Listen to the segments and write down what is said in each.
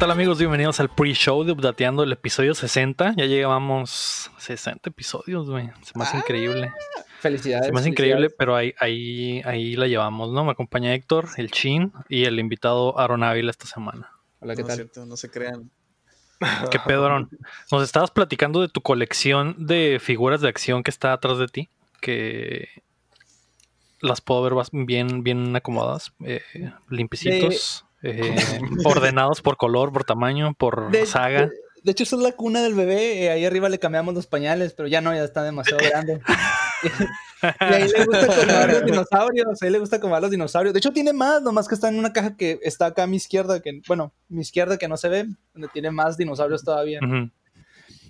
¿Qué tal amigos? Bienvenidos al pre-show de Updateando el episodio 60. Ya llevamos 60 episodios, güey. Se me hace Ah, increíble. Felicidades. Se me hace increíble, pero ahí, ahí, ahí la llevamos, ¿no? Me acompaña Héctor, el Chin y el invitado Aaron Ávila esta semana. Hola, ¿qué no tal? es cierto, no se crean. ¿Qué pedo, Aaron? Nos estabas platicando de tu colección de figuras de acción que está atrás de ti, que las puedo ver bien, bien acomodadas, eh, limpicitos, eh, ordenados por color, por tamaño, por De, saga. de- de hecho, esa es la cuna del bebé. eh, ahí arriba le cambiamos los pañales, pero ya no, ya está demasiado grande. y ahí le gusta acomodar los dinosaurios. Ahí le gusta acomodar los dinosaurios. De hecho, tiene más, nomás que está en una caja que está acá a mi izquierda, que, bueno, mi izquierda que no se ve, donde tiene más dinosaurios todavía.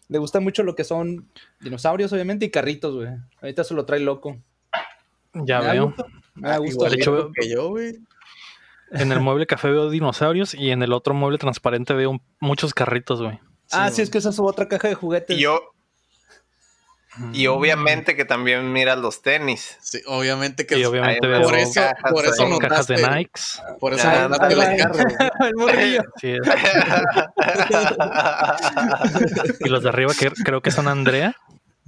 Le gusta mucho lo que son dinosaurios, obviamente, y carritos, güey. Ahorita se lo trae loco. Ya Me da veo. gusto, Me da gusto. igual. de hecho, Igualito que yo, güey. En el mueble café veo dinosaurios y en el otro mueble transparente veo un- muchos carritos, güey. ah, Sí, sí, es que esa es otra caja de juguetes. Y yo, y obviamente que también miras los tenis. Sí, obviamente que Y obviamente por eso, cajas por eso cajas de Nikes. por eso Ah, notaste va. carros. el morrillo. Sí, es. y los de arriba que creo que son Andrea.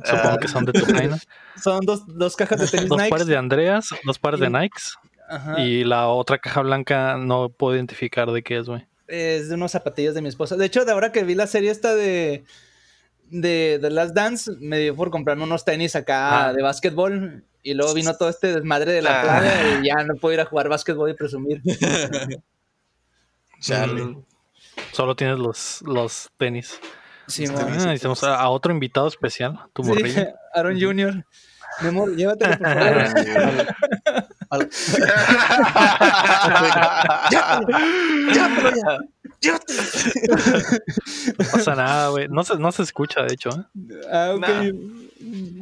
Supongo que son de tu vaina. Son dos, dos cajas de tenis Dos Nike. pares de Andreas, dos pares de Nikes. Ajá. Y la otra caja blanca no puedo identificar de qué es, güey. Es de unos zapatillas de mi esposa. De hecho, de ahora que vi la serie esta de de The Last Dance, me dio por comprarme unos tenis acá Ah. de básquetbol. Y luego vino todo este desmadre de la Ah. playa y ya no puedo ir a jugar básquetbol y presumir. Charlie. Mm, Solo tienes los, los tenis. Sí. Ah, necesitamos a, a otro invitado especial, tu morrillo. Sí, Aaron Jr. Mi amor, llévatelo por favor. Al- ya, ya, ya. No pasa nada, güey. No se, no se escucha, de hecho. ¿eh? Ah, ok. Nah.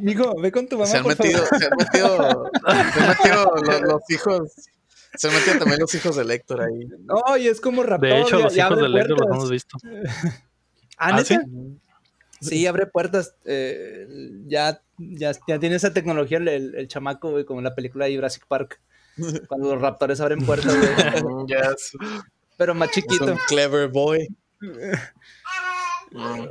Mijo, ve con tu mamá, Se han por metido, favor. se han metido, se han metido los, los hijos, se han metido también los hijos del Héctor ahí. No, y es como raptor. De hecho, ya- los ya hijos del Héctor los hemos visto. Ah, ¿Ah. Sí, abre puertas. eh, ya, ya, ya tiene esa tecnología el, el, el chamaco, güey, como en la película de Jurassic Park. Cuando los raptores abren puertas, güey. Yes. Pero más Es chiquito. un clever boy. Mm.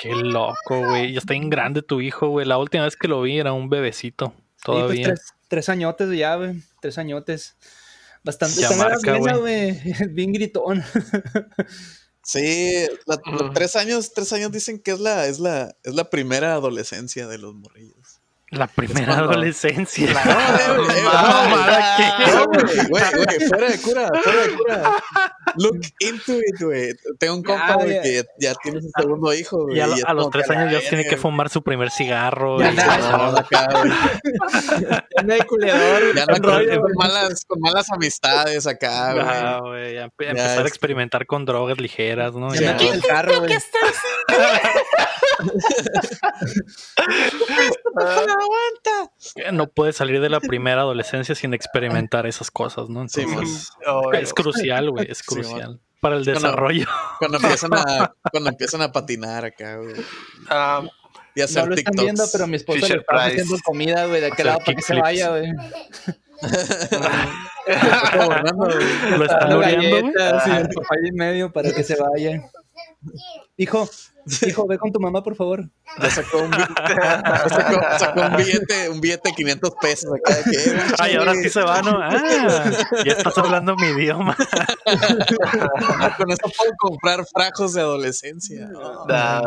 Qué loco, güey. Ya está bien grande tu hijo, güey. La última vez que lo vi era un bebecito. Sí, pues, Todavía. tres, tres añotes ya, güey. Tres añotes. Bastante. Ya en marca, güey. Bien gritón. Sí, la- la- tres años, tres años dicen que es la, es la, es la primera adolescencia de los morrillos. La primera cuando- adolescencia. No, eh, güey, ¿qué? güey, fuera de cura, fuera de cura. Look into it, güey. Tengo un compa, güey, que ya tiene su segundo hijo, güey. A, es a los tres que años ya tiene que fumar su primer cigarro. Ya y- nada, No, acá, güey. Anda de culeador. Ya anda con, rollo, con güey. malas, con malas amistades acá, güey. Ah, güey, ya empe- empezar a es- experimentar con drogas ligeras, ¿no? Ya Ya- me quita el carro, güey. no puede salir de la primera adolescencia sin experimentar esas cosas, ¿no? Sí, Entonces, Oh, es crucial, güey, es Sí, crucial. Para el desarrollo. Cuando empiezan a, cuando empiezan a patinar acá, güey. ah, Y hacer No lo están TikToks. viendo, pero mi esposa Fisher le está Price. haciendo comida, güey, de aquel lado para que se vaya, güey. Lo están lureando, güey. y el papá ahí en medio para que se vaya. Hijo, hijo, ve con tu mamá, por favor. Ya sacó un, bi- ya sacó, sacó un billete, un billete de 500 pesos acá. de que, Ay, ahora sí se va, ¿no? Ah, ya estás hablando mi idioma. Con esto puedo comprar frajos de adolescencia. da-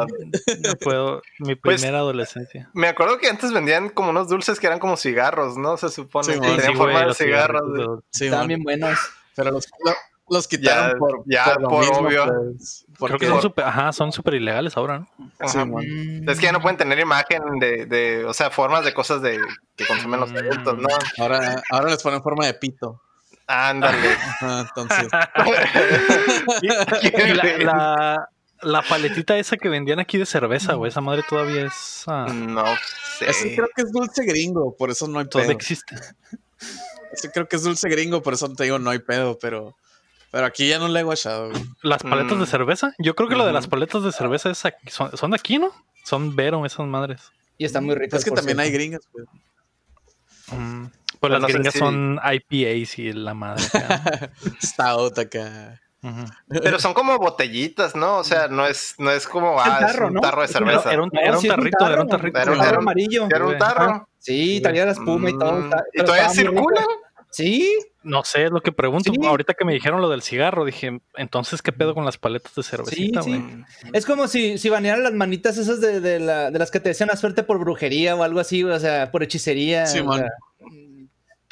No puedo. Mi Pues- primera adolescencia. me acuerdo que antes vendían como unos dulces que eran como cigarros, ¿no? Se supone Sí, que sí, tenían forma de cigarros. Estaban bien buenos. Pero los, lo- los quitaron Ya- por, ya lo por mismo, obvio. pues, Creo que son súper, ajá, son súper ilegales ahora, ¿no? Sí, Ajá. Mm. Es que ya no pueden tener imagen de, de, o sea, formas de cosas de que consumen los Mm. adultos, ¿no? ahora, ahora les ponen forma de pito. Ándale. Ajá, entonces, Y la, la, la paletita esa que vendían aquí de cerveza, güey, esa madre todavía es. ah, No sé. ese creo que es dulce gringo, por eso no hay todavía pedo. existe. Ese creo que es dulce gringo, por eso te digo no hay pedo, pero, pero aquí ya no le he guachado. güey. Las paletas Mm. de cerveza. Yo creo que lo de las paletas de cerveza es aquí- son, son de aquí, ¿no? Son Vero esas madres. Y están muy ricos. Es que también hay gringas, güey. Mm, Pues las gringas son IPAs y la madre. Stout acá. Pero son como botellitas, ¿no? O sea, no es, no es como ah, tarro, es un ¿no? tarro de cerveza. Era un, era tarrito, era un tarrito. Era un Tarro amarillo. Era un tarro. Sí, traía la espuma y todo. Mm, está- ¿Y todavía circula? Sí, No sé, es lo que pregunto. Sí. Ahorita que me dijeron lo del cigarro, dije, entonces, ¿qué pedo con las paletas de cervecita, sí. güey? es como si, si banearan las manitas esas de, de, la- de las que te decían la suerte por brujería o algo así, o sea, por hechicería. Sí, o man. sea,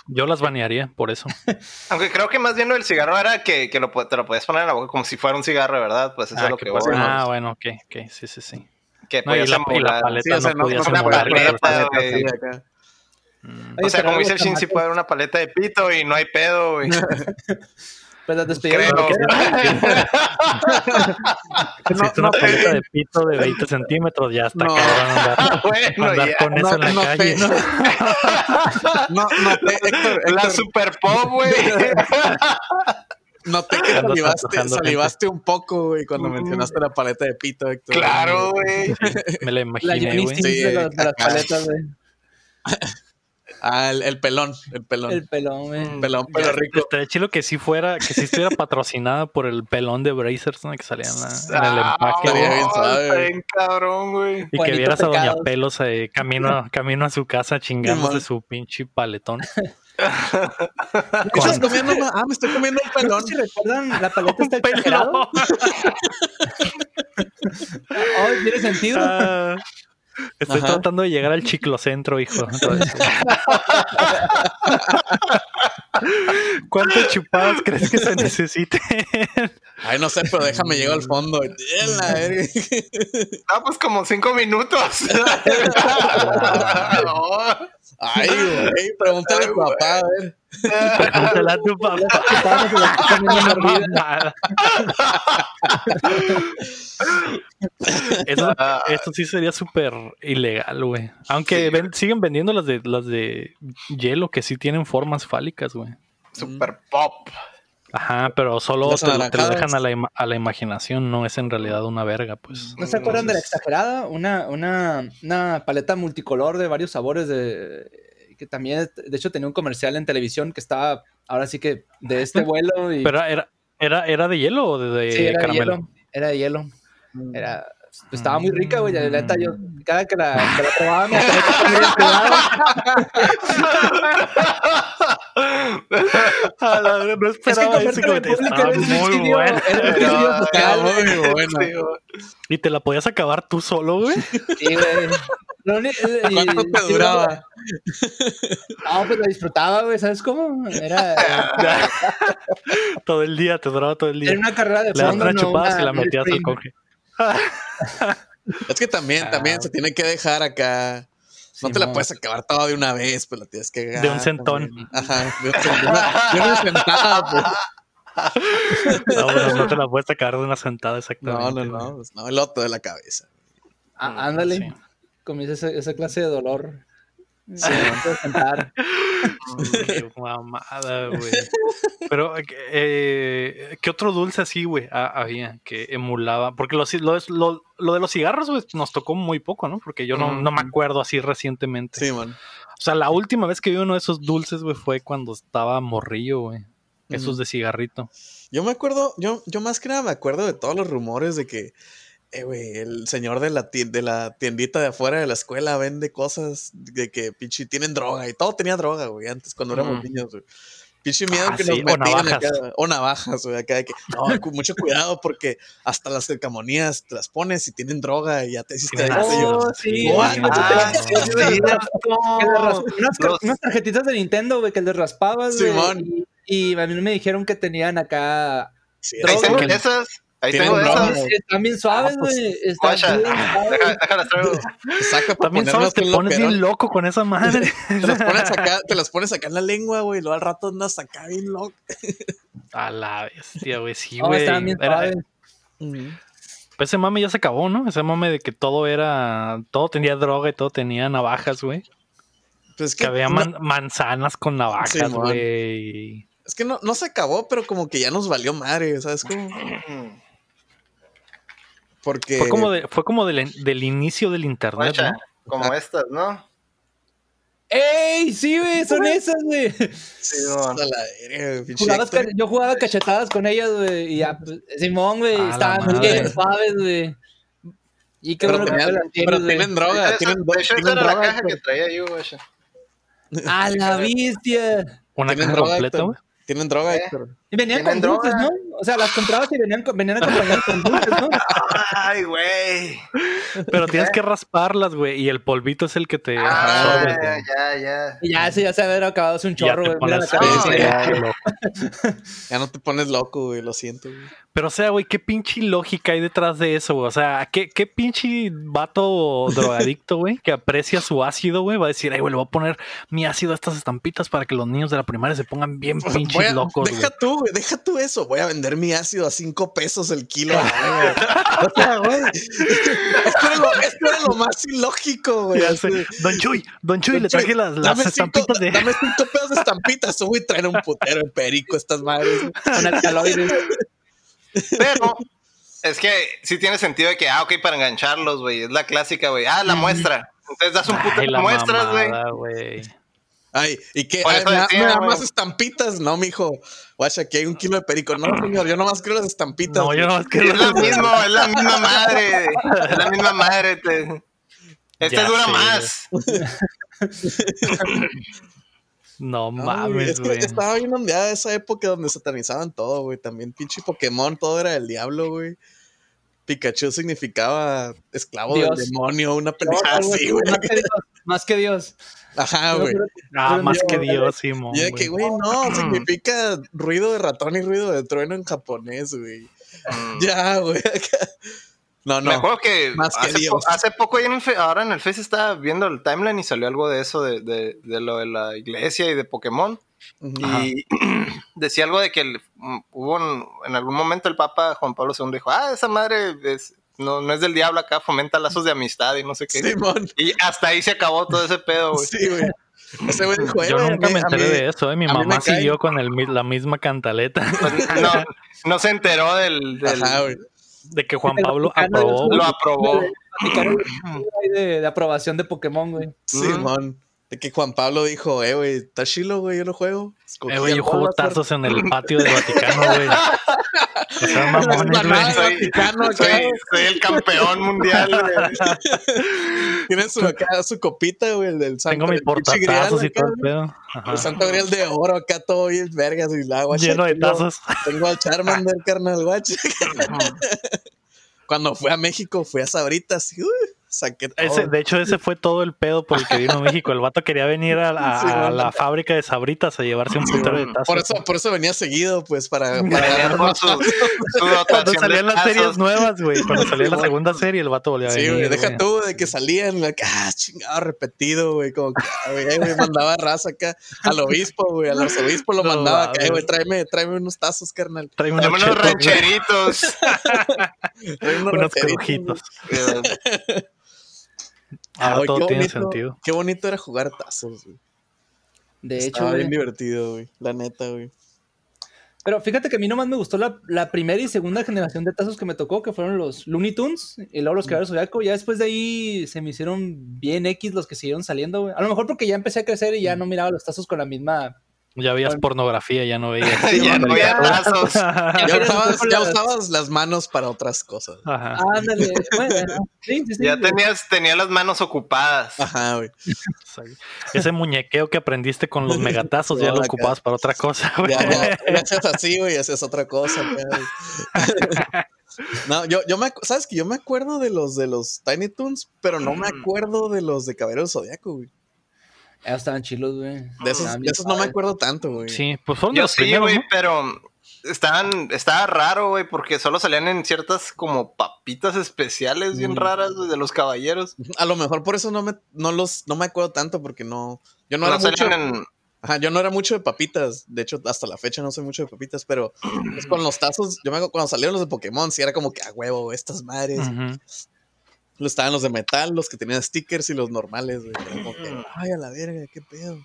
Yo las banearía por eso. Aunque creo que más bien lo del cigarro era que, que lo, te lo podías poner en la boca como si fuera un cigarro verdad. Pues eso Ah, es lo que que voy. ah, bueno, ok, ok, sí, sí, sí. Que No, y la, y la emular. paleta Sí, o sea, no no, podías no Mm. Oye, O sea, pero como dice el Shin, sí puede haber una paleta de pito y no hay pedo, güey. Pues las despedidas Creo. de vaquero. Existe una paleta de pito de 20 centímetros, ya está No. cabrón andar, bueno, andar ya. con eso No, en la no calle, te- ¿no? No, noté, Héctor, La Héctor, super pop, güey. noté que salivaste, un poco, güey, cuando Mm. mencionaste la paleta de pito, Héctor. claro, güey. Me la La imaginé, güey. Sí, de, las acá. paletas, güey. Ah, el, el pelón, el pelón. El pelón, güey. pelón, pero rico. Estaría chido que sí fuera, que sí estuviera patrocinada por el pelón de Brazers, ¿no? Que salía en, la- en el Ah, empaque. estaría güey. bien cabrón, güey. Y que vieras a Doña. Pelos eh, camino, camino a su casa chingándose Simón. su pinche paletón. ¿Qué estás comiendo? Ah, me estoy comiendo un pelón. si recuerdan, la paleta está exagerado. Oh, tiene sentido. Ah, estoy Ajá. tratando de llegar al chiclocentro, hijo. ¿Cuántas chupadas crees que se necesiten? Ay, no sé, pero déjame llegar al fondo. Ah, pues como cinco minutos. No. Ay, güey, pregúntale a tu papá, a ver. Pregúntale a tu papá. Eso, esto sí sería súper ilegal, güey. Aunque Sí. ven- siguen vendiendo las de las de hielo que sí tienen formas fálicas, güey. Super pop. Ajá, pero solo te, lo- te lo anaranjadas. dejan a la, ima- a la imaginación, no es en realidad una verga, pues. ¿No se acuerdan de la exagerada? Una, una, una paleta multicolor de varios sabores de que también, de hecho, tenía un comercial en televisión que estaba ahora sí que de este vuelo y Pero era, era, era de hielo o de, de sí, era de caramelo. hielo. Era de hielo. Era, pues, estaba muy rica, güey. La neta, yo cada que la, que la probaba me. A la no Es que esperaba ese comentario. Estaba muy suicidio, bueno. era muy bueno. Sí. Y te la podías acabar tú solo, güey. Sí, güey. Y- ¿Cuánto te duraba? No, pues la disfrutaba, güey. ¿Sabes cómo? Era, todo el día, te duraba todo el día. era una carrera de Le das fondo, una no chupada y la metías al sprint. Es que también, también Ah. se tiene que dejar acá. No te la puedes acabar toda de una vez, pues la tienes que De un centón. también. Ajá, de, un centón. de una, de una sentada, pues. No, bueno, no te la puedes acabar de una sentada No, exactamente. no, no. Pues no, el otro de la cabeza. Ah, ándale. Sí. Comienza esa, esa clase de dolor. Sí, puedo sentar. Qué mamada, güey. Pero, eh, ¿qué otro dulce así, güey, ha- había que emulaba? Porque lo, lo, lo- lo de los cigarros, güey, nos tocó muy poco, ¿no? Porque yo no, no me acuerdo así recientemente. Sí, man. O sea, la última vez que vi uno de esos dulces, güey, fue cuando estaba morrillo, güey. Esos de cigarrito. Yo me acuerdo, yo, yo más que nada me acuerdo de todos los rumores de que, eh, güey, el señor de la, de la tiendita de afuera de la escuela vende cosas de que, pinche, tienen droga y todo tenía droga, güey, antes cuando éramos niños, güey. Pinche miedo Ah, que sí, nos o metían navajas. acá, o navajas, güey, acá de que, no, con mucho cuidado porque hasta las calcamonías te las pones y tienen droga y ya te hiciste Oh, sí. Unas, tarjetitas de Nintendo, güey, que le raspabas, güey. Simón. Y, y a mí me dijeron que tenían acá. sí, Droga. esas. Ahí tengo de esas. Están bien suaves, Ah, pues, güey. Están bien suaves. Déjalas traigo. saca para También sabes, te pones bien loco con esa madre. Te las pones acá, te las pones acá en la lengua, güey, y luego al rato andas acá bien loco. A la bestia, güey. Sí, No, güey. estaban bien Era- suaves. Pues ese mame ya se acabó, ¿no? Ese mame de que todo era. Todo tenía droga y todo tenía navajas, güey. Pues es Que que, había no, man- manzanas con navajas, güey. es que no, no se acabó, pero como que ya nos valió madre, ¿sabes cómo? Porque Fue como, de, fue como del, del inicio del internet, ¿no? como estas, ¿no? ¡Ey! Sí, güey, son esas, güey. Sí, yo jugaba cachetadas con ellas, güey. Y ya, pues, Simón, güey, estaban madre. bien suaves, güey. Y qué Pero, bueno que pero tienen droga, tienen, hecho, esa era la droga. caja que Héctor. traía yo, güey. ¡A la bestia! Una caja droga, completa, güey. Tienen droga, ¿Eh? Héctor. Y venían con dulces, droga. ¿no? O sea, las comprabas y venían, con- venían acompañadas con dulces, ¿no? Ay, güey. Pero tienes que rasparlas, güey. Y el polvito es el que te. Ah, absorbe, güey. ya, ya. Y ya, ese ya se había acabado hace un chorro, güey. Ya, no te pones loco, güey, lo siento, güey. Pero, o sea, güey, ¿qué pinche lógica hay detrás de eso, güey? O sea, ¿qué, qué pinche vato drogadicto, güey, que aprecia su ácido, güey? Va a decir, ay, güey, le voy a poner mi ácido a estas estampitas para que los niños de la primaria se pongan bien pinches locos, deja güey. tú, güey, deja tú eso. Voy a vender mi ácido a cinco pesos el kilo. o sea, güey. Esto era, lo, esto era lo más ilógico, güey. Ya así. sé. Don Chuy, Don Chuy, Don le traje Chuy, las, las dame cinco, estampitas de. dame cinco pesos de estampitas. Güey, traen un putero de perico estas madres. Con alcaloides. Pero es que sí tiene sentido de que, ah, ok, para engancharlos, güey. Es la clásica, güey. Ah, la muestra. Entonces das un puto Ay, de muestras, güey. Ay, ¿y qué? Da- decía, más estampitas? No, mijo. Guacha, aquí hay un kilo de perico. No, señor, yo nomás quiero las estampitas. No, yo no Es la misma, es la misma madre. Es la misma madre. te- Este Ya dura sé, más. No No, güey, mames, es que güey. estaba bien ondeada esa época donde satanizaban todo, güey. También pinche Pokémon, todo era del diablo, güey. Pikachu significaba esclavo Dios. del demonio, una pendejada así, güey. Más que Dios. Ajá, güey. Ah, más que güey. Dios, Simón. Y de que, güey, no, significa ruido de ratón y ruido de trueno en japonés, güey. Mm. Ya, güey. acá. No, Me no. acuerdo que, Más que hace, Dios. po- hace poco ahí en el Fe- ahora en el Face estaba viendo el timeline y salió algo de eso, de, de, de lo de la iglesia y de Pokémon. Y decía algo de que el- mm, hubo un- en algún momento el Papa Juan Pablo II dijo, ah, esa madre es- no, no es del diablo acá, fomenta lazos de amistad y no sé qué. Simón. Y hasta ahí se acabó todo ese pedo, güey. Sí, güey. Ese güey dijo, Yo nunca me enteré mí- de eso, ¿eh? Mi mamá cae. siguió con el, la misma cantaleta Pues, no, no se enteró del... del- Ajá, güey. de que Juan Pablo aprobó. lo aprobó. De aprobación de Pokémon, güey. Simón. De que Juan Pablo dijo, eh, güey, está chilo, güey, yo lo juego. Eh, güey, yo juego tazos en el patio del Vaticano, güey. O sea, mamones, güey. Soy, Vaticano soy- soy el campeón mundial, güey. Tiene su, acá, su copita, güey, el del santo. Tengo grial portatazos y todo el pedo. El santo grial de oro acá todo bien vergas y la guacha. Lleno de tazos. Tengo al Charmander, carnal, guacha. Cuando fui a México, fui a Sabritas y uh, saqué todo. Ese, de hecho, ese fue todo el pedo por el que vino a México. El vato quería venir a, a- Sí, a bueno. la fábrica de sabritas a llevarse un putero de tazos. por, eso, por eso venía seguido, pues, para... Para con su, su Cuando salían las series nuevas, güey. Cuando salía la segunda serie, el vato volvió a Sí, venir. güey, deja tú de que salían, acá, ah, chingado, repetido, güey, como que, ah, güey, mandaba raza acá al obispo, güey, al arzobispo lo No mandaba acá, güey, tráeme, tráeme unos tazos, carnal, Tráeme unos, unos rancheritos. tráeme unos rancheritos. Eh, Ahora todo qué tiene bonito- sentido. Qué bonito era jugar tazos, güey. De hecho, Estaba güey. bien divertido, güey, la neta, güey. Pero fíjate que a mí nomás me gustó la, la primera y segunda generación de tazos que me tocó, que fueron los Looney Tunes y luego los Caballeros Zodiaco. Ya después de ahí se me hicieron bien X los que siguieron saliendo, güey. A lo mejor porque ya empecé a crecer y ya no miraba los tazos con la misma. Ya veías pornografía, ya no veías. ya no había tazos. Ya usabas, ya las- usabas las manos para otras cosas. Ajá. Ándale. bueno, sí, sí, sí. Ya güey. tenías, tenía las manos ocupadas. Ajá, güey. Ese muñequeo que aprendiste con los megatazos ya lo ocupabas para otra cosa, güey. Ya, ya, ya hacías así, güey, y hacías otra cosa. güey. No, yo, yo me, ¿sabes que Yo me acuerdo de los de los Tiny Toons, pero no me acuerdo de los de Caballero Zodiaco, güey. Estaban chilos, güey. De esos, de no me acuerdo tanto, güey. Sí, pues fueron de Yo los sí, güey, ¿no? pero estaban, estaba raro, güey, porque solo salían en ciertas como papitas especiales bien Mm. raras de los caballeros. A lo mejor por eso no me, no los, no me acuerdo tanto, porque no. Yo no, No, era mucho. en. Ajá, yo no era mucho de papitas. De hecho, hasta la fecha no soy mucho de papitas, pero pues, con los tazos, yo me acuerdo cuando salieron los de Pokémon, sí era como que a huevo, estas madres. Estaban los de metal, los que tenían stickers y los normales, güey. Como que, ay, a la verga, qué pedo.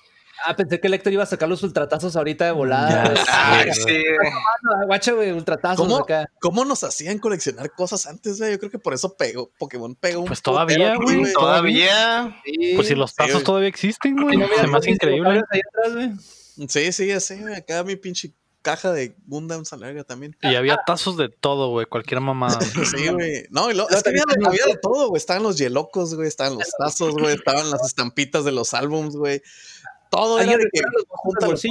Ah, pensé que Héctor iba a sacar los ultratazos ahorita de volada. Güey. Ay, güey. sí, güey. Ah, Guacha, güey, ultratazos ¿Cómo? acá. ¿Cómo nos hacían coleccionar cosas antes, güey? Yo creo que por eso pegó, Pokémon pegó un Pues todavía, güey. Todavía. Sí. Pues si los tazos güey. todavía existen, güey. No, mira, Se me hace increíble. atrás, güey. Sí, sí, ya sé, güey. Acá mi pinche caja de Gundam Salarga también. Y había tazos de todo, güey. Cualquier mamada. Sí, güey. No, y lo, es que había, también había de todo, güey. Estaban los yelocos, güey. Estaban los tazos, güey. Estaban las estampitas de los álbums, güey. Todo era ¿Alguien de que los.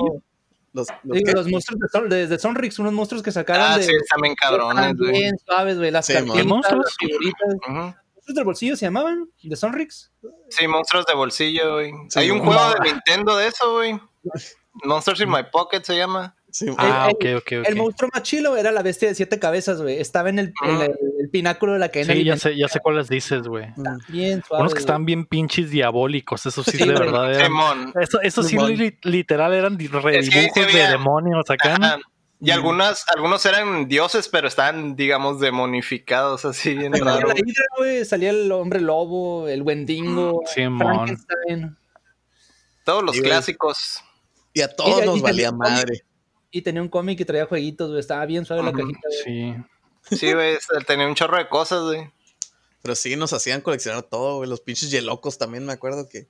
Los, los Digo, los monstruos de, Son- de, de Sonrix, unos monstruos que sacaron Ah, de. sí, están bien cabrones, güey. bien suaves, güey. Las Sí, cartitas, ¿Qué monstruos? las figuritas. Ujú. ¿Monstruos del bolsillo se llamaban? ¿De Sonrix? Sí, monstruos de bolsillo, güey. Sí, Hay un juego de Nintendo de eso, güey. Monsters in My Pocket se llama. Sí, Ah, El- ok, ok, El ok. monstruo más chilo era la bestia de siete cabezas, güey. Estaba en el, Ah. el, el pináculo de la cadena. Sí, ya sé, ya sé cuáles dices, güey. Mm. Bien suave. Unos que estaban bien pinches diabólicos. Eso sí, Sí, de verdad eran. Eso, eso sí, li- literal, eran di- redibujos sí había- de demonios acá. Y algunas, algunos eran dioses, pero estaban, digamos, demonificados, así bien Salía raro. la hidra, güey. Salía el hombre lobo, el Wendigo, Simón. Frankenstein. Todos los clásicos. Y a todos Y- nos valía madre. Y tenía un cómic que traía jueguitos, güey. Estaba bien suave la cajita, güey. Sí. Sí, güey, tenía un chorro de cosas, güey. Pero sí, nos hacían coleccionar todo, güey. Los pinches yelocos también me acuerdo que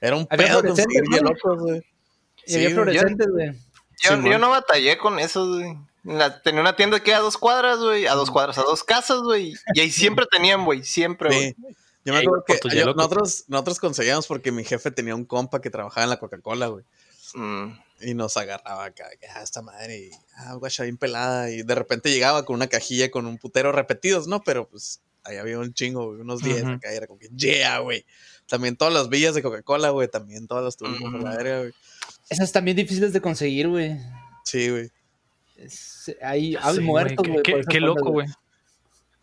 era un Había pedo conseguir ¿no? yelocos, güey. Y Sí, había fluorescentes, güey. Yo, no batallé con eso, güey. La- tenía una tienda que a dos cuadras, güey, a dos cuadras, a dos casas, güey. Y ahí siempre tenían, güey, siempre, güey. Sí. Yo me acuerdo por que yo- nosotros, nosotros conseguíamos porque mi jefe tenía un compa que trabajaba en la Coca-Cola, güey. Mm. Y nos agarraba acá, que, ah, esta madre, y, ah, guacha, bien pelada. Y de repente llegaba con una cajilla con un putero repetidos, ¿no? Pero pues ahí había un chingo, güey, unos 10 Ujú. acá, y era como que, yeah, güey. También todas las villas de Coca-Cola, güey, también todas las tuvimos Ujú. a la verga, güey. Esas también difíciles de conseguir, güey. Sí, güey. Es- hay sé, muertos, güey. Qué, loco, güey.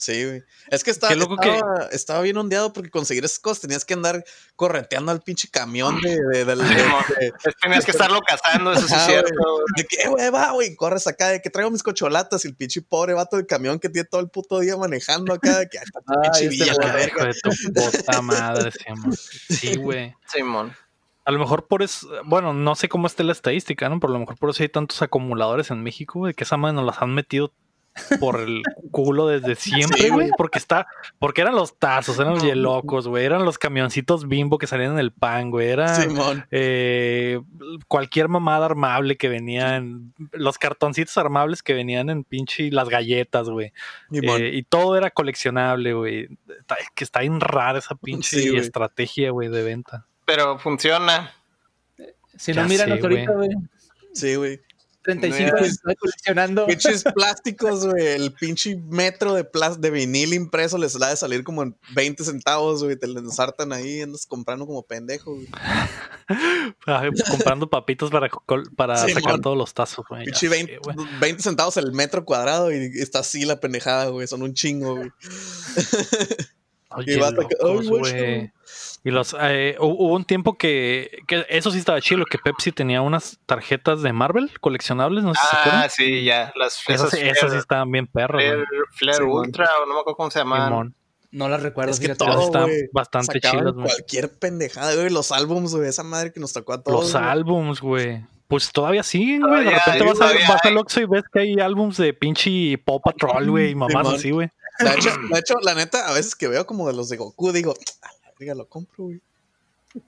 Sí, güey. Es que estaba, Qué que- estaba, bien ondeado porque conseguir esas cosas tenías que andar correteando al pinche camión de, de, de- de- Tenías que estarlo cazando, eso sí es cierto. güey. de que, eh, güey, va, güey, corres acá, de que traigo mis cocholatas y el pinche pobre vato del camión que tiene todo el puto día manejando acá, de que "Ay, esta Ay, pinche este villa, la verga". De tu puta madre, Simón. Sí, güey. Simón. A lo mejor por eso, bueno, no sé cómo esté la estadística, ¿no? Pero a lo mejor por eso hay tantos acumuladores en México, güey, que esa madre nos las han metido por el culo desde siempre, güey. Porque está, porque eran los tazos, eran los yelocos, güey, eran los camioncitos bimbo que salían en el pan, güey, era Simón. eh, cualquier mamada armable que venían, los cartoncitos armables que venían en pinche las galletas, güey. Eh, y todo era coleccionable, güey. Que está bien rara esa pinche Sí, estrategia, güey, de venta. Pero funciona. Si Ya no, sé, ahorita, güey. Sí, güey. 35 Mira. años estoy coleccionando. Pinches plásticos, güey. El pinche metro de, plas- de vinil impreso les da de salir como en 20 centavos, güey. Te lo ensartan ahí, andas comprando como pendejo, güey. Ah, comprando papitos para, para Sí, sacar todos los tazos, güey. Pinche sé, 20, güey. 20 centavos el metro cuadrado y está así la pendejada, güey. Son un chingo, güey. Oye, y ay, locos, guacha. güey. Y los, eh, hu- hubo un tiempo que, que eso sí estaba chido, que Pepsi tenía unas tarjetas de Marvel coleccionables, no sé si se Ah, sí, ya. Las Esas, esas sí- esas sí Flare- estaban bien güey. Flare Simón. Ultra, o no me acuerdo cómo se llamaban. Simón. No las recuerdo, Es que todo, estaban güey. bastante chidas, güey. cualquier pendejada, güey. Los álbums, güey. Esa madre que nos tocó a todos. Los álbums, güey. Pues todavía siguen, güey. De repente vas, a, vas al. Oxxo y ves que hay álbums de pinche Paw Patrol, güey, y mamás así, güey. De hecho, de hecho, la neta, a veces que veo como de los de Goku, digo, a verga, lo compro, güey.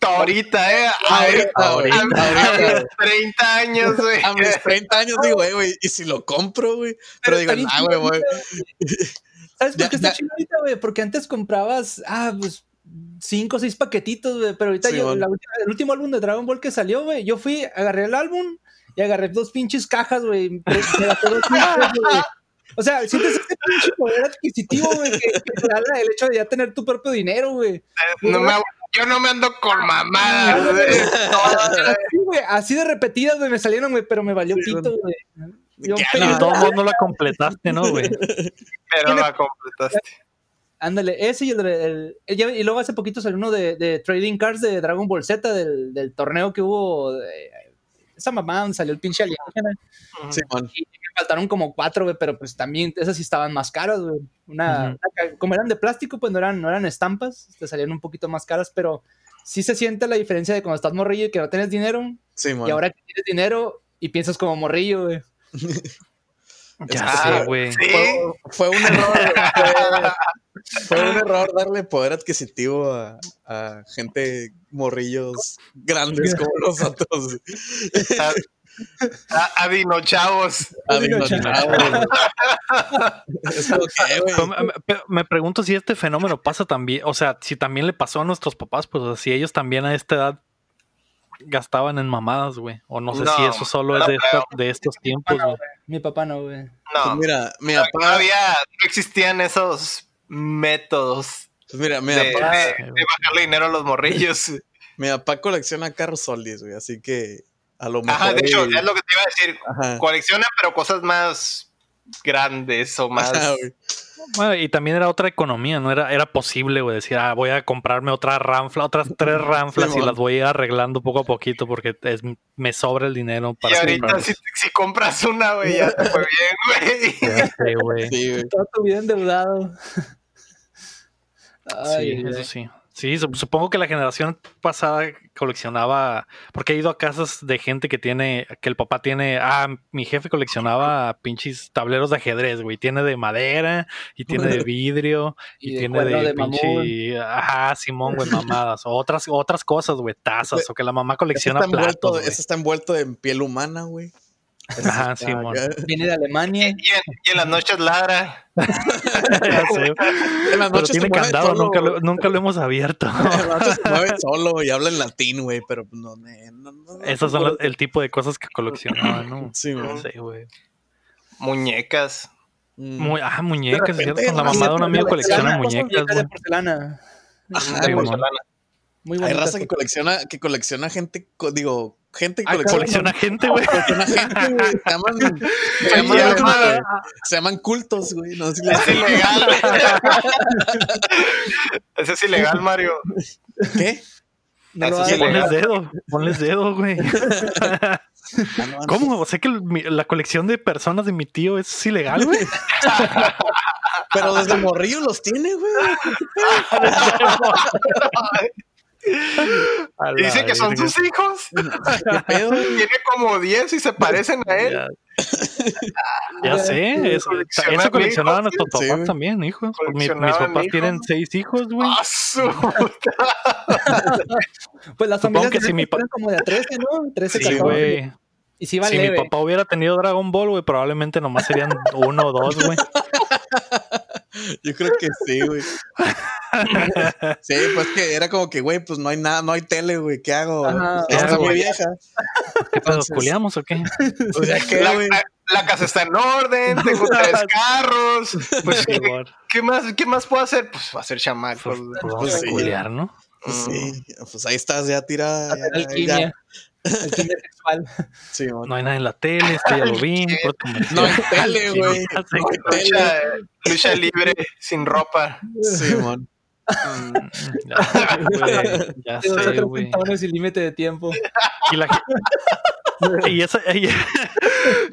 Ahorita, eh. Ahorita, A, güey. a- Ahorita, a mis 30 años, güey. A mis 30 años digo, eh, güey, y si lo compro, güey. Pero, digo, está bien nah, güey, güey. ¿Sabes por qué está chido ahorita, güey? Porque antes comprabas, ah, pues, cinco o seis paquetitos, güey. Pero ahorita Sí, yo, man. la última- el último álbum de Dragon Ball que salió, güey, yo fui, agarré el álbum y agarré dos pinches cajas, güey. O sea, sientes ese pinche poder adquisitivo, güey, que, que te da el hecho de ya tener tu propio dinero, güey. No me, yo no me ando con mamadas, güey. Así, güey, así de repetidas, güey, me salieron, güey, pero me valió Sí, pito, güey. Yo de todos modos no la completaste, ¿no, güey? Pero la completaste. Ándale, ese y el, de- el- y luego hace poquito salió uno de, de Trading Cards de Dragon Ball Z, del, del torneo que hubo. de- esa mamá donde salió el pinche alienígena. Simón. Y me faltaron como cuatro, güey, pero pues también esas sí estaban más caras, güey. Una, como eran de plástico, pues no eran, no eran estampas, te salían un poquito más caras, pero sí se siente la diferencia de cuando estás morrillo y que no tienes dinero, y ahora que tienes dinero y piensas como morrillo, güey. Ya güey. Sí. Fue, fue un error. Fue, fue un error darle poder adquisitivo a, a gente morrillos grandes como nosotros. A, a, a dinochavos. Adinochados. ¿Eso qué, güey? Pero me- pregunto si este fenómeno pasa también, o sea, si también le pasó a nuestros papás, pues o sea, si ellos también a esta edad gastaban en mamadas, güey. O no sé No, si eso solo es de, creo. esta- de estos tiempos, güey. Mi papá no, güey. Pues No, mira, mi papá, había, no existían esos métodos pues mira, mi de, papá, de- de bajarle dinero a los morrillos. mi papá colecciona carros solis, güey, así que a lo mejor. Ajá, de hecho, y- es lo que te iba a decir. Ajá. Colecciona, pero cosas más grandes o más. Ajá. Bueno, y también era otra economía, no era, era posible, güey, decir, ah, voy a comprarme otra ranfla, otras tres ranflas y las voy a ir arreglando poco a poquito porque es- me sobra el dinero y para ahorita, comprarlas. si, si compras una, güey, ya te fue bien, güey. Sé, güey. Sí, güey. Toda tu vida endeudado. Sí, eso sí. Sí, sup- supongo que la generación pasada coleccionaba, porque he ido a casas de gente que tiene, que el papá tiene, ah, mi jefe coleccionaba pinches tableros de ajedrez, güey, tiene de madera y tiene de vidrio y, Y de tiene de, de pinche, ajá, Simón, güey, mamadas, o otras, otras cosas, güey, tazas, o que la mamá colecciona está, envuelto, platos, ese está envuelto en piel humana, güey. Ajá, acá. Viene de Alemania. Y en, y en las noches ladra. Ya sé, En las pero noches tiene candado, solo, nunca lo, nunca lo hemos abierto. En las noches se mueve solo y habla en latín, güey, pero no, no, no, no, Esas son las- el tipo de cosas que coleccionaba, ¿no? Sí, güey. No sé, güey. Muñecas. Mm. Muy, ah, muñecas, repente, ¿cierto? La mamá de un sí, amigo colecciona cosas muñecas, de porcelana. Ajá, de Sí, porcelana. Muy Hay raza que colecciona, que colecciona gente, co- digo, gente que Ah, colecciona, colecciona gente, güey. colecciona gente, güey. Se llaman, se Se llaman, llama- se llaman cultos, güey. No si Es ilegal. Eso es ilegal, Mario. ¿Qué? No lo Eso le- Ponles dedo, ponles dedo, güey. Ah. ¿Cómo? O sea que la colección de personas de mi tío es ilegal, güey. Pero desde morrillo los tiene, güey. A la Dice que son sus hijos. ¿Qué pedo? Tiene como 10 y se parecen a él. Ya, ya sé, eso, eso coleccionaban hijos, nuestros papás también, hijo. Mi- mis papás hijos. tienen seis hijos, güey. ¡Ah, su puta! Pues las Supongo familias que si mi pa- como de a 13, ¿no? 13, Sí, 14. güey. Y si va Si mi papá hubiera tenido Dragon Ball, güey, probablemente nomás serían uno o dos, güey. Yo creo que sí, güey. Sí, pues que era como que, güey, pues no hay nada, no hay tele, güey. ¿Qué hago? Ajá. ¿Qué está muy vieja. ¿Qué pedo? ¿Culeamos o qué? Pues ya qué, La, güey. la- la casa está en orden, tengo tres carros. Pues, Sí, ¿qué, qué más, ¿qué más puedo hacer? Pues hacer chamacos. Pues, pues vamos sí. a culear, ¿no? Pues sí, pues ahí estás, ya tira. Hacer ya- ya. Alquimia sexual. Sí, mon. No hay nada en la tele, esto ya lo vi. No hay tele, güey. No hay tele. Lucha, lucha libre, sin ropa. Sí, mon. Mm, Ya, güey, ya sé, güey. sin límite de tiempo. Y, la y esa, y,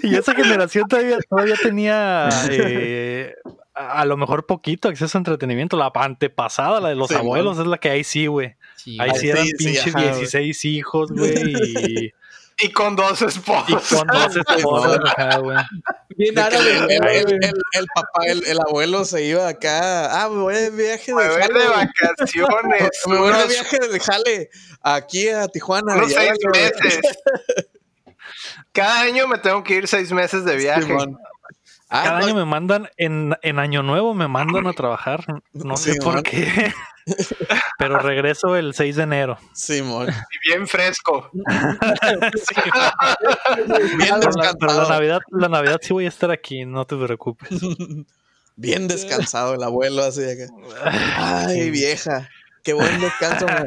y esa generación todavía, todavía tenía eh, a, lo mejor poquito acceso a entretenimiento. La antepasada, la de los Sí, abuelos, es la que ahí sí, güey. Sí, Ahí sí eran sí, pinches ajá, güey. 16 hijos, güey. Y, Y con dos y esposas. con dos esposas, ajá, güey. Bien árabe, el, el- güey. el- el- el papá, el, el abuelo se iba acá. Ah, me voy de viaje Me de voy de vacaciones. Me voy de unos- viaje de jale aquí a Tijuana. unos seis meses. Cada año me tengo que ir seis meses de viaje. Ah, Cada no, año me mandan, en, en Año Nuevo me mandan a trabajar. No sé Sí, por man. qué. Pero regreso el 6 de enero. Simón. Y bien fresco. Bien Pero la, pero la descansado. Navidad, la Navidad sí voy a estar aquí, no te preocupes. Bien descansado el abuelo así de acá. Ay, vieja. Qué buen descanso. man.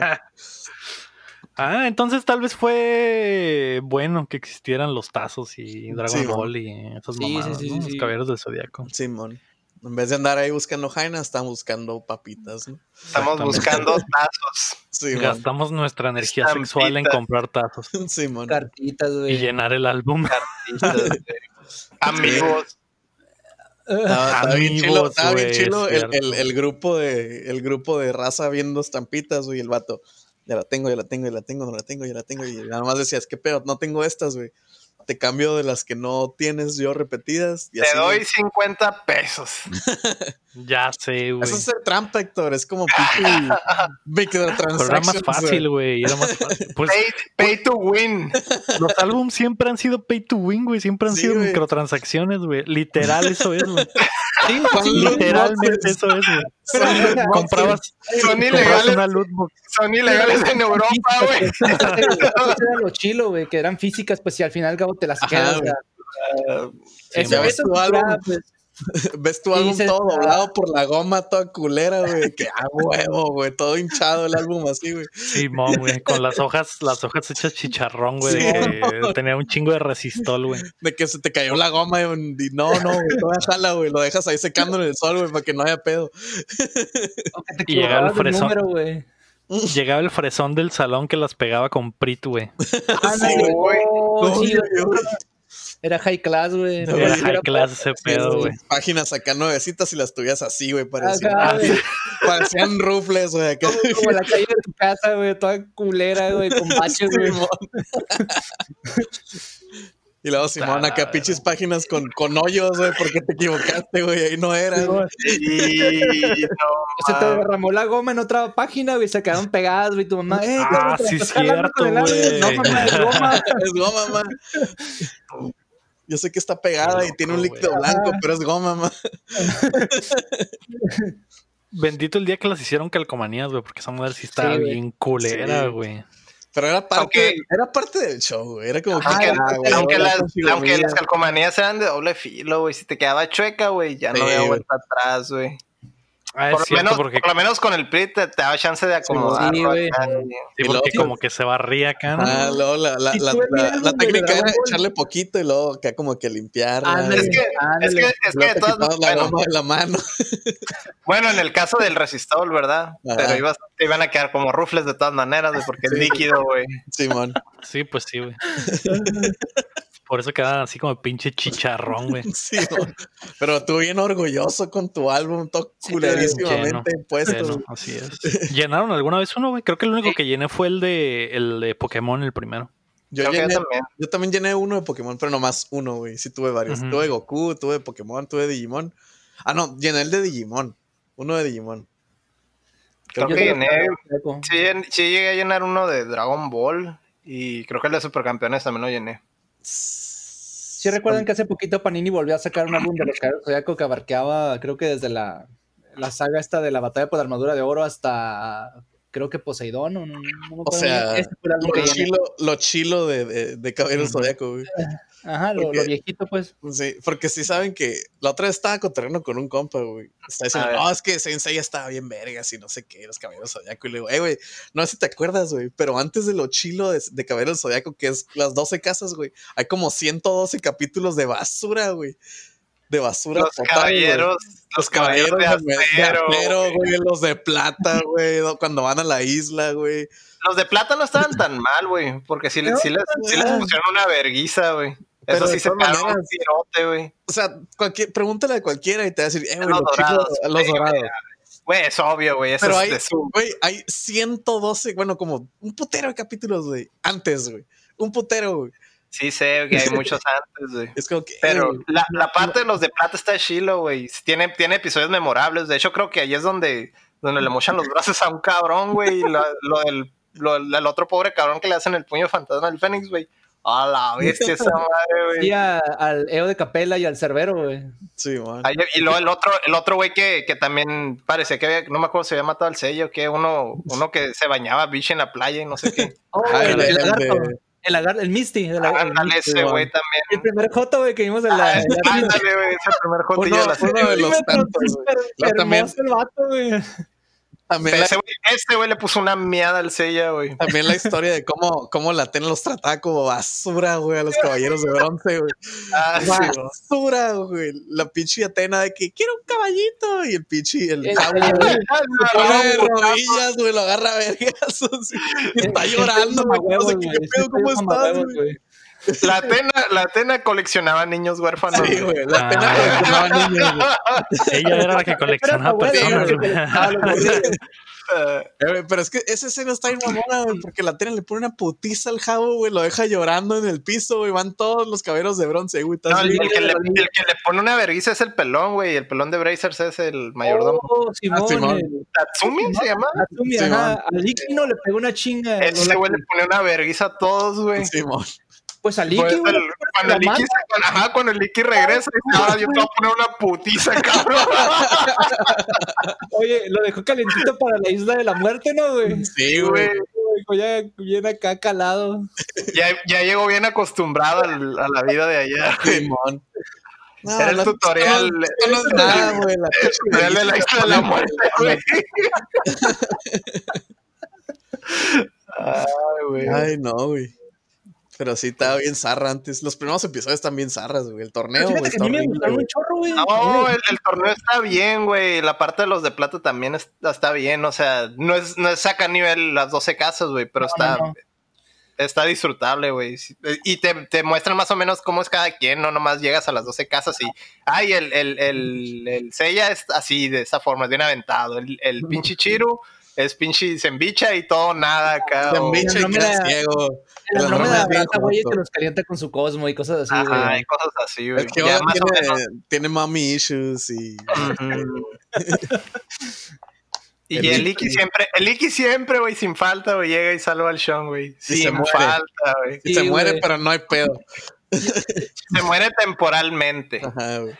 Ah, entonces tal vez fue bueno que existieran los tazos y Dragon Sí, Ball y esas Sí, sí, mamadas, sí, ¿no? sí, Los sí. caballeros del zodiaco. Simón. En vez de andar ahí buscando Jaina, están buscando papitas. ¿no? Estamos buscando tazos. Simón. Gastamos nuestra energía Estampitas. sexual en comprar tazos Simón. Cartitas, y güey. llenar el álbum. Amigos. Estaba, estaba bien Amigos, chilo, estaba bien chilo el- el grupo de, el grupo de raza viendo estampitas, güey, el vato. Ya la tengo, ya la tengo, ya la tengo, no la tengo, ya la tengo. Y nada más decías, ¿qué pedo? No tengo estas, güey. Te cambio de las que no tienes yo repetidas. Y Te así, doy güey. 50 pesos. Ya sé, güey. Eso es ser trampa, Héctor. Es como pinche Pero era más microtransactions, fácil, güey. Era más fácil. Pues Pay, pay to win. los álbumes siempre han sido pay to win, güey. Siempre han Sí, sido microtransacciones, güey. Literal, eso es, güey. Sí, Literalmente eso es, güey. Pero, Comprabas, Son comprabas ilegales, una loot box. son ilegales en Europa, güey. Eso era lo chilo, güey, que eran físicas, pues si al final al cabo te las Ajá, quedas. Sí, eso, era, pues, Ves tu Sí, álbum se- todo doblado por la goma, toda culera, güey. Que a huevo, güey. Todo hinchado el álbum así, güey. Simón, güey. Con las hojas, las hojas hechas chicharrón, güey. Sí. de que tenía un chingo de resistol, güey. De que se te cayó la goma y, y no, no, güey. Todavía jala, güey. Lo dejas ahí secando en el sol, güey, para que no haya pedo. te Y llegaba el fresón. número, güey. Llegaba el fresón del salón que las pegaba con Prit, güey. Oh, No, sí, güey, güey. güey. Era high class, güey. No, Era high class ese pedo, güey. Páginas acá nuevecitas y las tuyas así, güey. Parecían, güey. parecían rufles, güey. Acá. Como la calle de tu casa, güey, toda culera, güey, con baches, güey. Y luego Simón, acá pinches páginas con, con hoyos, güey, porque te equivocaste, güey, ahí no era. güey. Y no, Se te derramó la goma en otra página, güey, se quedaron pegadas, güey, tu mamá, eh, Ah, ¿qué, te la sí, cierto, agua? No, güey. mamá, es goma. Es goma, mamá. Yo sé que está pegada y tiene un líquido güey. blanco, pero es goma, mamá. Bendito el día que las hicieron calcomanías, güey, porque esa madre sí estaba Sí, güey. bien culera, Sí. Pero era parte, Aunque- era parte del show, güey. Era como que. Aunque, ah, güey, aunque las, aunque las calcomanías eran de doble filo, güey. Si te quedaba chueca, güey, ya Sí, no había vuelta atrás, güey. Ah, es Por, lo menos, porque, por lo menos con el PRI te, te daba chance de acomodarlo. Sí, güey. porque luego- como que se barría acá, ¿no? Ah, luego la, la, Sí, la, la- técnica era echarle poquito y luego acá como que limpiarla. Ándale, güey. Es que, es ándale. que, es que de todas la bueno, goma de la mano. bueno, en el caso del resistol, ¿verdad? Ajá. Pero ibas, te iban a quedar como rufles de todas maneras, porque Sí. es líquido, güey. Simón. Sí, pues sí, güey. Por eso quedaban así como pinche chicharrón, güey. Simón. Pero tú bien orgulloso con tu álbum, todo Sí, culerísimamente puesto. Bueno, así es. ¿Llenaron alguna vez uno, güey? Creo que el único que llené fue el de, el de Pokémon, el primero. Yo, también. yo también llené uno de Pokémon, pero nomás uno, güey. Sí tuve varios. Tuve Goku, tuve Pokémon, tuve Digimon. Ah, no, llené el de Digimon. Uno de Digimon. Creo Creo que que llené, sí, sí llegué a llenar uno de Dragon Ball y creo que el de Supercampeones también lo llené. Sí recuerdan que hace poquito Panini volvió a sacar un álbum de los Caballeros Zodiaco que abarcaba, creo que desde la, la saga esta de la batalla por la armadura de oro hasta creo que Poseidón. O, no, no me acuerdo sea, álbum Lo chilo, lo chilo de, de, de güey. Ajá, lo, porque- lo viejito, pues. Sí, porque sí saben que la otra vez estaba cotorreando con un compa, güey. Está diciendo, no, es que Sensei ya estaba bien vergas y no sé qué, los Caballeros Zodiaco. Y le digo, eh, güey, no sé si te acuerdas, güey, pero antes de lo chilo de, de Caballeros Zodiaco, que es las 12 casas, güey, hay como 112 capítulos de basura, güey. De basura Los total, güey. caballeros, los caballeros de de, de acero. acero, güey. güey, los de plata, güey, cuando van a la isla, güey. Los de plata no estaban tan mal, güey, porque sí, les- sí les, sí les pusieron una verguiza, güey. Pero Eso sí se pegaron un tirote, güey. O sea, cualquier, pregúntale a cualquiera y te va a decir, eh, güey, Los los, chicos- dorados, los güey, dorados. Güey, es obvio, güey. Eso Pero es hay, de su... güey, hay 112, bueno, como un putero de capítulos, güey. Antes, güey. Un putero, güey. Sí sé que hay muchos antes, güey. Es como que. Pero eh, la, la parte de los de plata está chilo, güey. Tiene, tiene episodios memorables. De hecho, creo que ahí es donde, donde le mochan los brazos a un cabrón, güey. Y la- lo del lo, el otro pobre cabrón que le hacen el puño fantasma al Fénix, güey. A la bestia esa madre, Sí, güey. a- al Eo de Capela y al Cerbero, güey. sí, man. Ahí- y luego el otro, el otro güey que, que también parecía que había, no me acuerdo si había matado al sello, que uno, uno que se bañaba bicho en la playa y no sé qué. Oh, Ah, el, el- lagarto. de- El lagarto, el Misty. El, el Ándale, Misty, ese güey. también. El primer Joto, güey, que vimos en la. Ah, Ándale, güey, ese primer jotillo de la Uno- serie. uno de los tantos, hermoso el vato, güey. También la, Ese güey, le puso una miada al sella, güey. también la historia de cómo, cómo la Atena los trataba como basura, güey, a los caballeros de bronce, güey. Ah, Basura, güey. La pinche Atena de que quiero un caballito. Y el pinche, el Ah, se no, pone de no, rodillas, güey, lo agarra a vergazos. y Está llorando, güey. No sé qué pedo, ¿cómo estás, güey? La Atena, la Atena coleccionaba niños huérfanos. Sí, güey, la Ah. Atena coleccionaba niños, güey. Ella era la que coleccionaba personas, pero es que esa escena está bien mamona, güey, porque la tele le pone una putiza al jabo, güey, lo deja llorando en el piso, güey, van todos los caballeros de bronce, güey. No, el, el que le, güey. el que le pone una vergüenza es el pelón, güey. El pelón de Brazers es el mayordomo. Oh, Simón, Simón. el- ¿Tatsumi se llama? Tatsumi, ajá. Al Iki no le pegó una chinga. Ese güey le pone una vergüenza a todos, güey. Simón. Pues al Pues Iki, güey. cuando, el la Iki, mano. se- cuando- ajá, cuando el Iki regresa, dice, ahora yo te voy a poner una putiza, cabrón. Oye, lo dejó calentito para la isla de la muerte, ¿no, güey? Sí, güey. Ya bien acá calado. Ya, ya llegó bien acostumbrado al- a la vida de allá. güey. Simón. No, Era el la- tutorial. no- no nada, güey. El tutorial de la isla de la muerte, güey. Ay, güey. Ay, no, güey. Pero sí estaba bien zarra antes. Los primeros episodios están bien zarras, güey. El torneo, güey. A mí me horrible, gustaron güey. un chorro, güey. No, el, el torneo está bien, güey. La parte de los de plata también está, está bien. O sea, no es, no es saca nivel las 12 casas, güey, pero No, está, no, no. está disfrutable, güey. Sí, Y te, te muestran más o menos cómo es cada quien, no nomás llegas a las 12 casas y, ay, el, el, el, el Seiya es así, de esa forma, es bien aventado. El, el pinche Chiru es pinche se embicha y todo nada acá. Se o- embicha y no ciego. El El nombre de Andrómeda rata, güey, que los calienta con su cosmo y cosas así, Ajá, güey. hay cosas así, güey. Es que Ya ahora más o tiene, menos. tiene mommy issues y. Y El el, Iki- siempre, el Iki siempre, güey, sin falta, güey, llega y salva al Sean, güey. se Sin muere. falta, güey. y se Sí, muere, pero no hay pedo. Se muere temporalmente. Ajá, güey.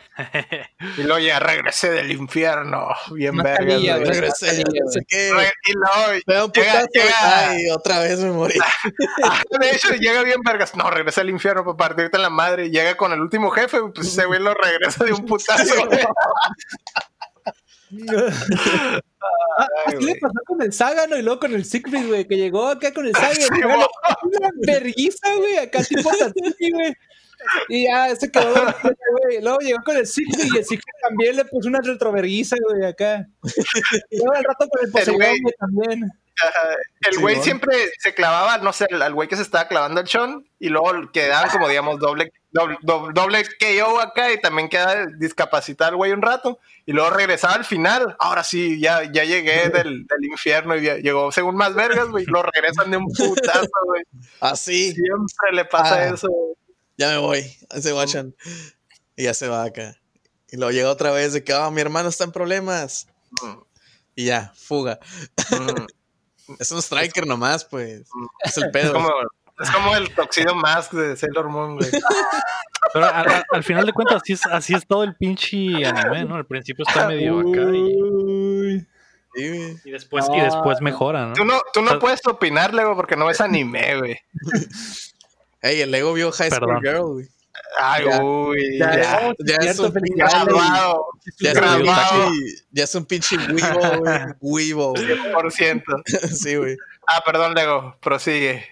Y luego ya regresé del infierno. Bien güey. güey. Regresé, Mascarilla, no sé qué. Re- Y luego Me da un llega, putazo. llega- Ay, otra vez me morí. Ah, de hecho, llega bien vergas. No, regresa al infierno para partirte la madre. Y llega con el último jefe, pues ese güey lo regresa de un putazo, güey. Ah, ¿Qué le pasó con el Sagano y luego con el Siegfried, güey? Que llegó acá con el Sagan. Sí, una verguiza, güey, acá tipo Tatsumi, güey. Y ya se quedó güey. Luego llegó con el Siegfried y el Siegfried también le puso una retroverguiza, güey, acá. Luego al rato con el Poseidón, también. Ajá. El Sí, güey siempre se clavaba, no sé, al güey que se estaba clavando el Sean y luego quedaban como, digamos, doble, doble, doble, doble KO acá y también queda discapacitado el güey un rato y luego regresaba al final. Ahora sí, ya, ya llegué del, del infierno y ya llegó según más vergas, güey, y lo regresan de un putazo, güey. Así, Siempre le pasa Ah. eso. Güey. ya me voy. Se guachan. Y ya se va acá. Y luego llega otra vez de que, ah, mi hermano está en problemas. Y ya, fuga. Mm. Es un striker nomás, pues. Es el Es pedo. como, es como el Toxido Mask de Sailor Moon, güey. Pero a- a- al final de cuentas, así es, así es todo el pinche anime, ¿no? Al principio está medio acá y. Sí, güey. y después, y después mejora, ¿no? Tú no, tú no Ah. puedes opinar, Lego, porque no ves anime, güey. Ey, el Lego vio High School Perdón. Girl, güey. Ay, Ya. uy. Ya, ya. ya es un. Graduado. Ya es, un pinche, ya es un pinche Weevo, güey. Weevo, güey. Por ciento. Sí, güey. Ah, perdón, Lego, prosigue.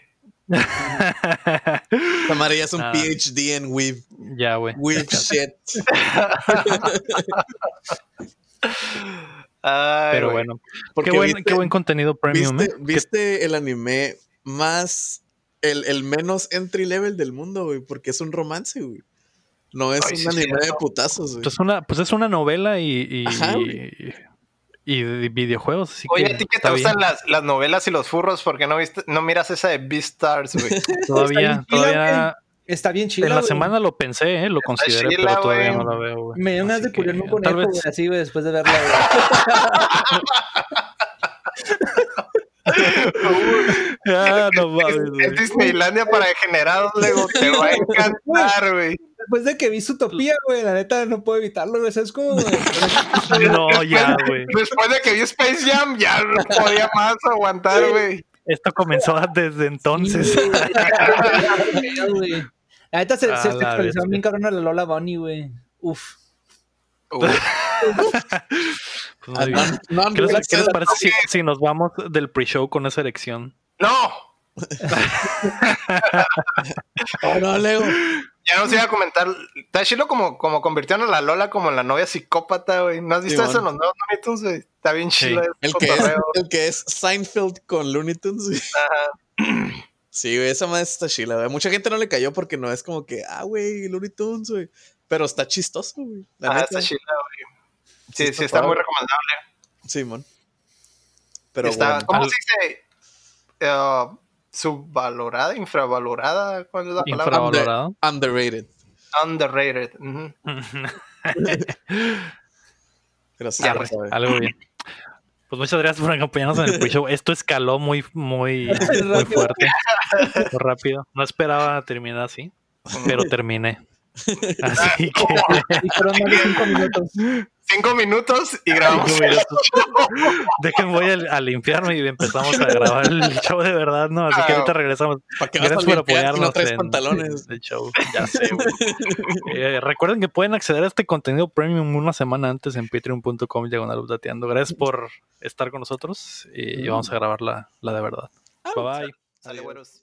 Esta madre ya es un Ah. PhD en Weave. ya, güey. Weave shit. Ay, Pero güey. bueno, Porque qué buen, viste- qué buen contenido premium, ¿Viste, ¿eh? Viste el anime más. El, el menos entry level del mundo, güey. Porque es un romance, güey. No es Ay, un sí, anime de putazos, güey. pues, una, pues es una novela y, y, Ajá, y de videojuegos. Así Oye, que a ti que te bien. gustan las, las novelas y los furros, ¿por qué no, viste, no miras esa de Beastars, güey? Todavía, Está bien chila, todavía. Está bien chido. En la semana lo pensé, ¿eh? lo consideré, chila, pero todavía no la veo, güey. Me dio unas Así de ponerme un conejo, vez- así, güey, después de verla, güey. Ah, no mames, Es, es Disneylandia para degenerados, Lego. Te va a encantar, güey. Después de que vi su utopía, güey, la neta no puedo evitarlo, güey. ¿Sabes cómo? güey? No, ya, güey. Después de que vi Space Jam, ya no podía más aguantar, güey. Esto comenzó desde entonces. Sí. La neta se, A se bien cabrón a la Lola Bunny, güey. Uf. Pues no, ¿Qué les, no, qué les parece si, si nos vamos del pre-show con esa erección? No, Oh, no, Lego. ya nos iba a comentar. Tashiro como, como convirtieron a la Lola como en la novia psicópata, güey. ¿No has visto Sí, eso en los nuevos Looney Tunes, güey? Está bien Sí. chido. El que, es, cotorreo. el que es Seinfeld con Looney Tunes, güey. Sí, güey, esa madre está chila, güey. Mucha gente no le cayó porque no es como que, ah, güey, Looney Tunes, güey. Pero está chistoso, güey. La Ah, neta. está chida, güey. Sí, Sí, sí, está está muy recomendable. Simón. Pero Está, bueno. ¿Cómo Al- se dice? Eh, subvalorada, infravalorada, ¿cuál es la palabra? Infravalorado. Underrated. Underrated. Gracias. Arre, Rafa. algo bien. Pues muchas gracias por acompañarnos en el pre-show. Esto escaló muy, muy, muy fuerte. Muy rápido. No esperaba terminar así, pero terminé. Así que Y fueron más de cinco minutos. Cinco minutos y grabamos. cinco minutos. Dejen voy al infierno y empezamos a grabar el show de verdad, ¿no? Así que ahorita regresamos. ¿Para qué vas Gracias a por apoyarnos no traes en pantalones? el show. Ya sé. Eh, recuerden que pueden acceder a este contenido premium una semana antes en patreon.com diagonal updateando. Gracias por estar con nosotros y vamos a grabar la, la de verdad. Bye bye. Sale, güeros.